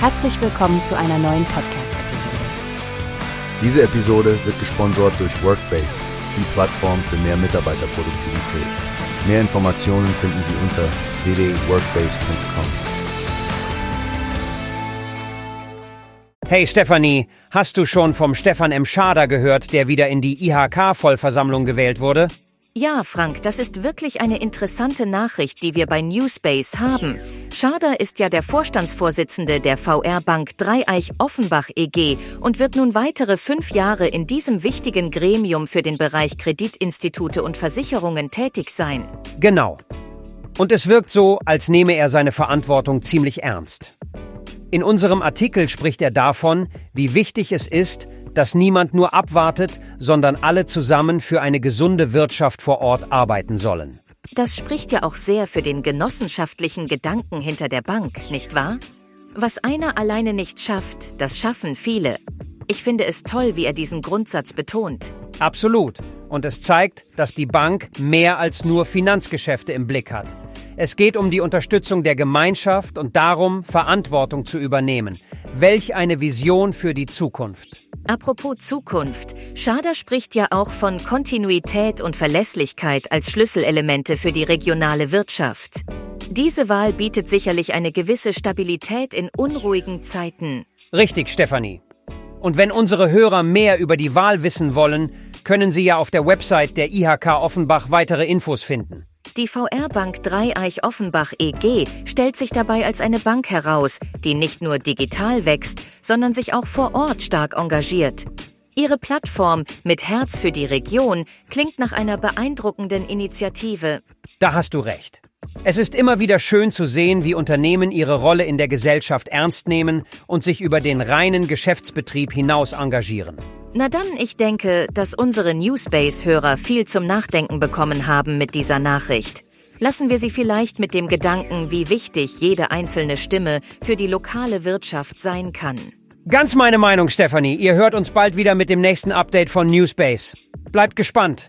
Herzlich willkommen zu einer neuen Podcast-Episode. Diese Episode wird gesponsert durch Workbase, die Plattform für mehr Mitarbeiterproduktivität. Mehr Informationen finden Sie unter www.workbase.com. Hey Stefanie, hast du schon vom Stefan M. Schader gehört, der wieder in die IHK-Vollversammlung gewählt wurde? Ja, Frank, das ist wirklich eine interessante Nachricht, die wir bei Newspace haben. Schader ist ja der Vorstandsvorsitzende der VR Bank Dreieich Offenbach EG und wird nun weitere fünf Jahre in diesem wichtigen Gremium für den Bereich Kreditinstitute und Versicherungen tätig sein. Genau. Und es wirkt so, als nehme er seine Verantwortung ziemlich ernst. In unserem Artikel spricht er davon, wie wichtig es ist, dass niemand nur abwartet, sondern alle zusammen für eine gesunde Wirtschaft vor Ort arbeiten sollen. Das spricht ja auch sehr für den genossenschaftlichen Gedanken hinter der Bank, nicht wahr? Was einer alleine nicht schafft, das schaffen viele. Ich finde es toll, wie er diesen Grundsatz betont. Absolut. Und es zeigt, dass die Bank mehr als nur Finanzgeschäfte im Blick hat. Es geht um die Unterstützung der Gemeinschaft und darum, Verantwortung zu übernehmen. Welch eine Vision für die Zukunft. Apropos Zukunft, Schader spricht ja auch von Kontinuität und Verlässlichkeit als Schlüsselelemente für die regionale Wirtschaft. Diese Wahl bietet sicherlich eine gewisse Stabilität in unruhigen Zeiten. Richtig, Stefanie. Und wenn unsere Hörer mehr über die Wahl wissen wollen, können sie ja auf der Website der IHK Offenbach weitere Infos finden. Die VR-Bank Dreieich Offenbach EG stellt sich dabei als eine Bank heraus, die nicht nur digital wächst, sondern sich auch vor Ort stark engagiert. Ihre Plattform mit Herz für die Region klingt nach einer beeindruckenden Initiative. Da hast du recht. Es ist immer wieder schön zu sehen, wie Unternehmen ihre Rolle in der Gesellschaft ernst nehmen und sich über den reinen Geschäftsbetrieb hinaus engagieren. Na dann, ich denke, dass unsere Newspace-Hörer viel zum Nachdenken bekommen haben mit dieser Nachricht. Lassen wir sie vielleicht mit dem Gedanken, wie wichtig jede einzelne Stimme für die lokale Wirtschaft sein kann. Ganz meine Meinung, Stephanie. Ihr hört uns bald wieder mit dem nächsten Update von Newspace. Bleibt gespannt.